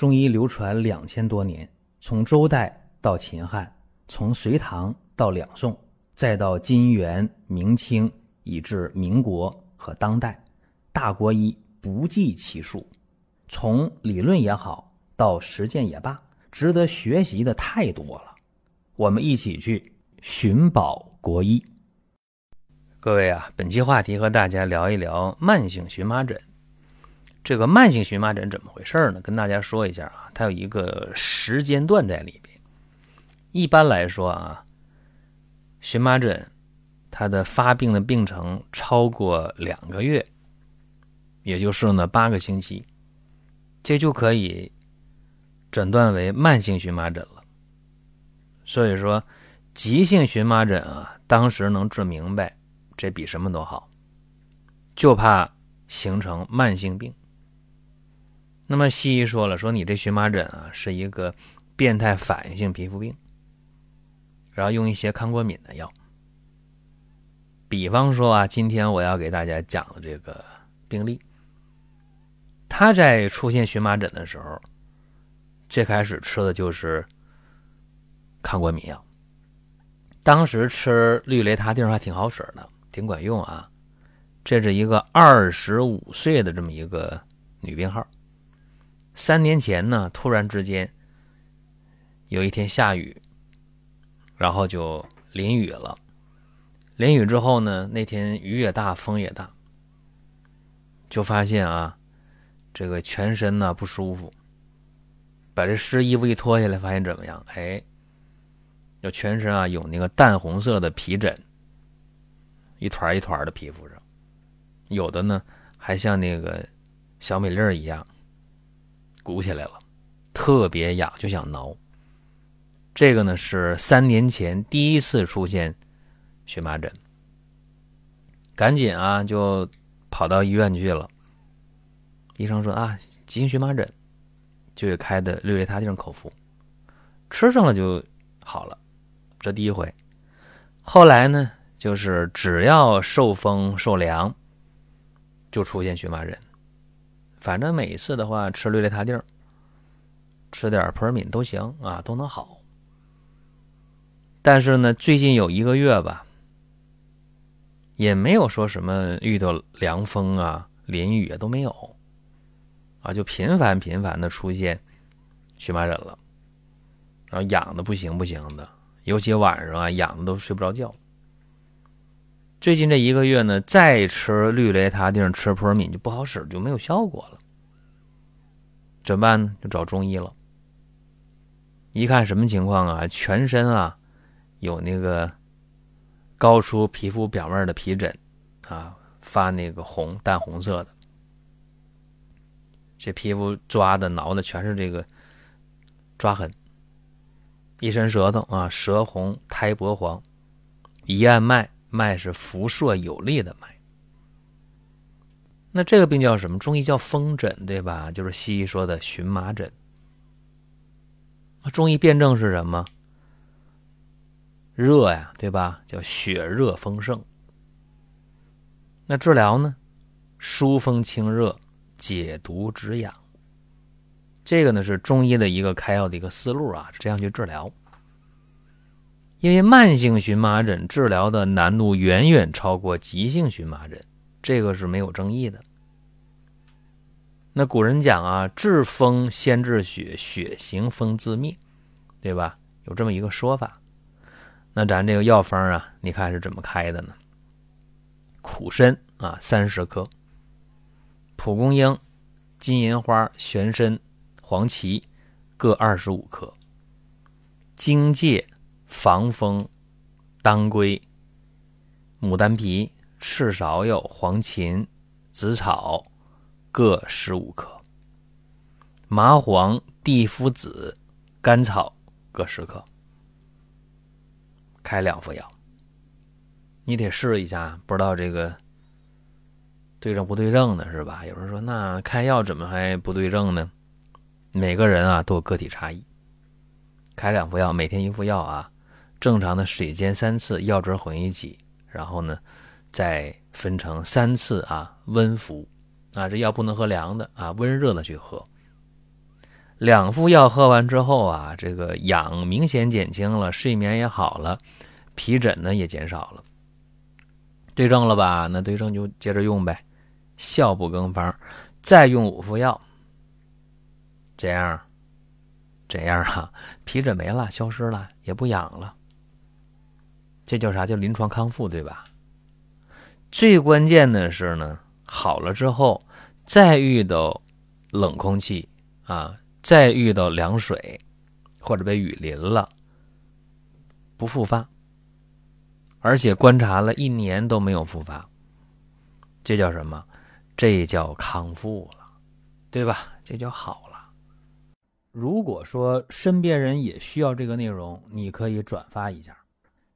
中医流传两千多年，从周代到秦汉，从隋唐到两宋，再到金元明清，以至民国和当代，大国医不计其数。从理论也好，到实践也罢，值得学习的太多了。我们一起去寻宝国医。各位啊，本期话题和大家聊一聊慢性荨麻疹。这个慢性荨麻疹怎么回事呢？跟大家说一下啊，它有一个时间段在里边。一般来说啊，荨麻疹它的发病的病程超过两个月，也就是呢八个星期，这就可以诊断为慢性荨麻疹了。所以说，急性荨麻疹啊，当时能治明白，这比什么都好，就怕形成慢性病。那么西医说了，说你这荨麻疹啊是一个变态反应性皮肤病，然后用一些抗过敏的药。比方说啊，今天我要给大家讲的这个病例，他在出现荨麻疹的时候，最开始吃的就是抗过敏药。当时吃氯雷他定还挺好使的，挺管用啊。这是一个二十五岁的这么一个女病号。三年前呢，突然之间有一天下雨，然后就淋雨了。淋雨之后呢，那天雨也大，风也大，就发现啊，这个全身呢不舒服。把这湿衣服一脱下来，发现怎么样？哎，就全身啊有那个淡红色的皮疹，一团一团的皮肤上，有的呢还像那个小米粒儿一样。鼓起来了，特别痒，就想挠。这个呢是三年前第一次出现荨麻疹，赶紧啊就跑到医院去了。医生说啊，急性荨麻疹，就给开的氯雷他定口服，吃上了就好了。这第一回，后来呢就是只要受风受凉，就出现荨麻疹。反正每次的话，吃氯雷他定，吃点普尔敏都行啊，都能好。但是呢，最近有一个月吧，也没有说什么遇到凉风啊、淋雨啊都没有，啊，就频繁频繁的出现荨麻疹了，然后痒的不行不行的，尤其晚上啊，痒的都睡不着觉。最近这一个月呢，再吃氯雷他定、吃普尔敏就不好使，就没有效果了。怎么办呢？就找中医了。一看什么情况啊？全身啊有那个高出皮肤表面的皮疹啊，发那个红淡红色的，这皮肤抓的挠的全是这个抓痕。一伸舌头啊，舌红苔薄黄，一按脉。脉是辐射有力的脉，那这个病叫什么？中医叫风疹，对吧？就是西医说的荨麻疹。中医辨证是什么？热呀，对吧？叫血热风盛。那治疗呢？疏风清热，解毒止痒。这个呢是中医的一个开药的一个思路啊，这样去治疗。因为慢性荨麻疹治疗的难度远远超过急性荨麻疹，这个是没有争议的。那古人讲啊，治风先治血，血行风自灭，对吧？有这么一个说法。那咱这个药方啊，你看是怎么开的呢？苦参啊，三十克；蒲公英、金银花、玄参、黄芪各二十五克；荆芥。防风、当归、牡丹皮、赤芍药、黄芩、紫草各十五克；麻黄、地肤子、甘草各十克。开两副药，你得试一下，不知道这个对症不对症的是吧？有人说，那开药怎么还不对症呢？每个人啊都有个体差异。开两副药，每天一副药啊。正常的水煎三次，药汁混一起，然后呢，再分成三次啊，温服啊，这药不能喝凉的啊，温热的去喝。两副药喝完之后啊，这个痒明显减轻了，睡眠也好了，皮疹呢也减少了。对症了吧？那对症就接着用呗，效不更方，再用五副药，这样，这样啊，皮疹没了，消失了，也不痒了。这叫啥？叫临床康复，对吧？最关键的是呢，好了之后，再遇到冷空气啊，再遇到凉水，或者被雨淋了，不复发。而且观察了一年都没有复发，这叫什么？这叫康复了，对吧？这叫好了。如果说身边人也需要这个内容，你可以转发一下。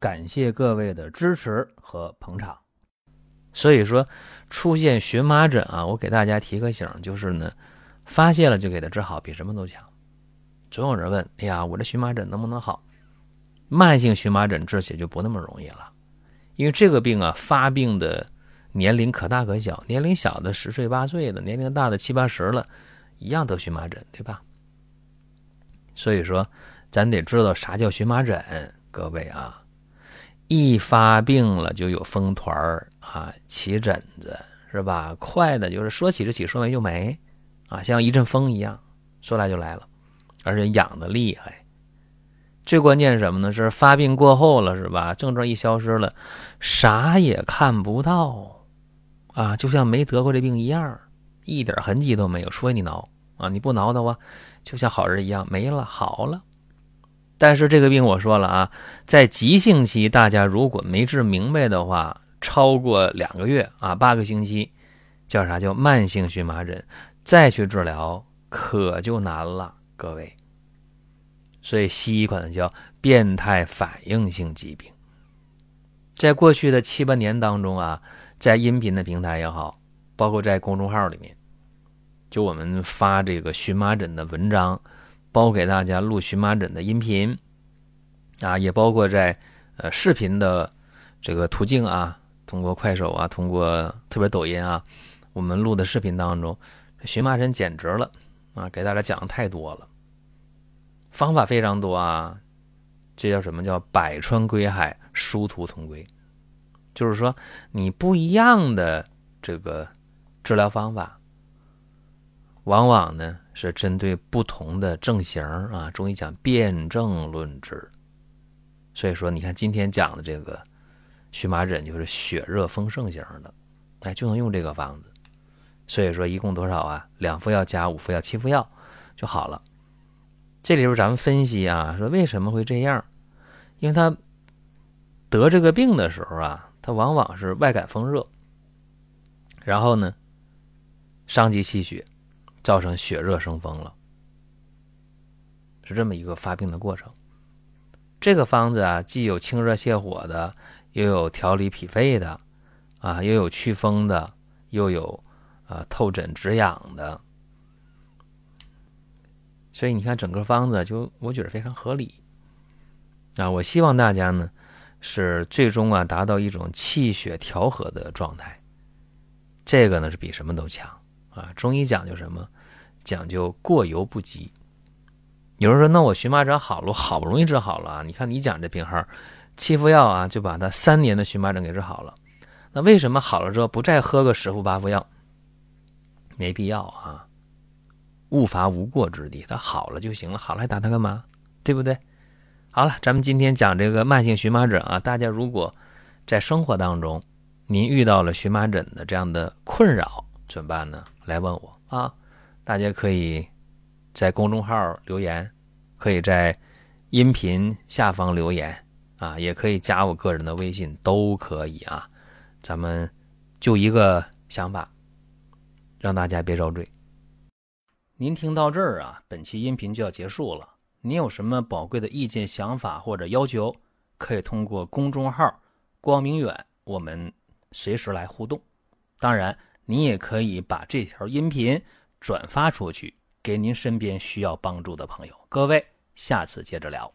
感谢各位的支持和捧场。所以说，出现荨麻疹啊，我给大家提个醒，就是呢，发现了就给它治好，比什么都强。总有人问：哎呀，我这荨麻疹能不能好？慢性荨麻疹治起就不那么容易了。因为这个病啊，发病的年龄可大可小，年龄小的十岁八岁的，年龄大的七八十了，一样得荨麻疹，对吧？所以说，咱得知道啥叫荨麻疹。各位啊，一发病了就有风团儿啊，起疹子是吧？快的就是说起就起，说没就没啊，像一阵风一样，说来就来了，而且痒的厉害。最关键什么呢？是发病过后了，是吧？症状一消失了，啥也看不到，啊，就像没得过这病一样，一点痕迹都没有。除非你挠啊，你不挠的话，就像好人一样，没了，好了。但是这个病我说了啊，在急性期，大家如果没治明白的话，超过两个月啊，八个星期，叫啥叫慢性荨麻疹，再去治疗可就难了，各位。所以西医管它叫变态反应性疾病。在过去的七八年当中啊，在音频的平台也好，包括在公众号里面，就我们发这个荨麻疹的文章，包给大家录荨麻疹的音频，啊，也包括在呃视频的这个途径啊，通过快手啊，通过特别抖音啊，我们录的视频当中，荨麻疹简直了啊，给大家讲的太多了。方法非常多啊，这叫什么叫百川归海，殊途同归？就是说，你不一样的这个治疗方法，往往呢是针对不同的症型啊。中医讲辨证论治，所以说，你看今天讲的这个荨麻疹就是血热风盛型的，哎，就能用这个方子。所以说，一共多少啊？两副药加五副药，七副药就好了。这里边咱们分析啊，说为什么会这样？因为他得这个病的时候啊，他往往是外感风热，然后呢，伤及气血，造成血热生风了，是这么一个发病的过程。这个方子啊，既有清热泻火的，又有调理脾肺的，啊，又有祛风的，又有啊透疹止痒的。所以你看，整个方子就我觉得非常合理啊！我希望大家呢是最终啊达到一种气血调和的状态，这个呢是比什么都强啊！中医讲究什么？讲究过犹不及。有人说，那我荨麻疹好了，好不容易治好了啊！你看你讲这病号，七副药啊就把他三年的荨麻疹给治好了，那为什么好了之后不再喝个十副八副药？没必要啊！勿伐无过之地，他好了就行了，好了还打他干嘛？对不对？好了，咱们今天讲这个慢性荨麻疹啊，大家如果在生活当中您遇到了荨麻疹的这样的困扰，怎么办呢？来问我啊！大家可以在公众号留言，可以在音频下方留言啊，也可以加我个人的微信，都可以啊。咱们就一个想法，让大家别遭罪。您听到这儿啊，本期音频就要结束了。您有什么宝贵的意见、想法或者要求，可以通过公众号“光明远”我们随时来互动。当然，你也可以把这条音频转发出去，给您身边需要帮助的朋友。各位，下次接着聊。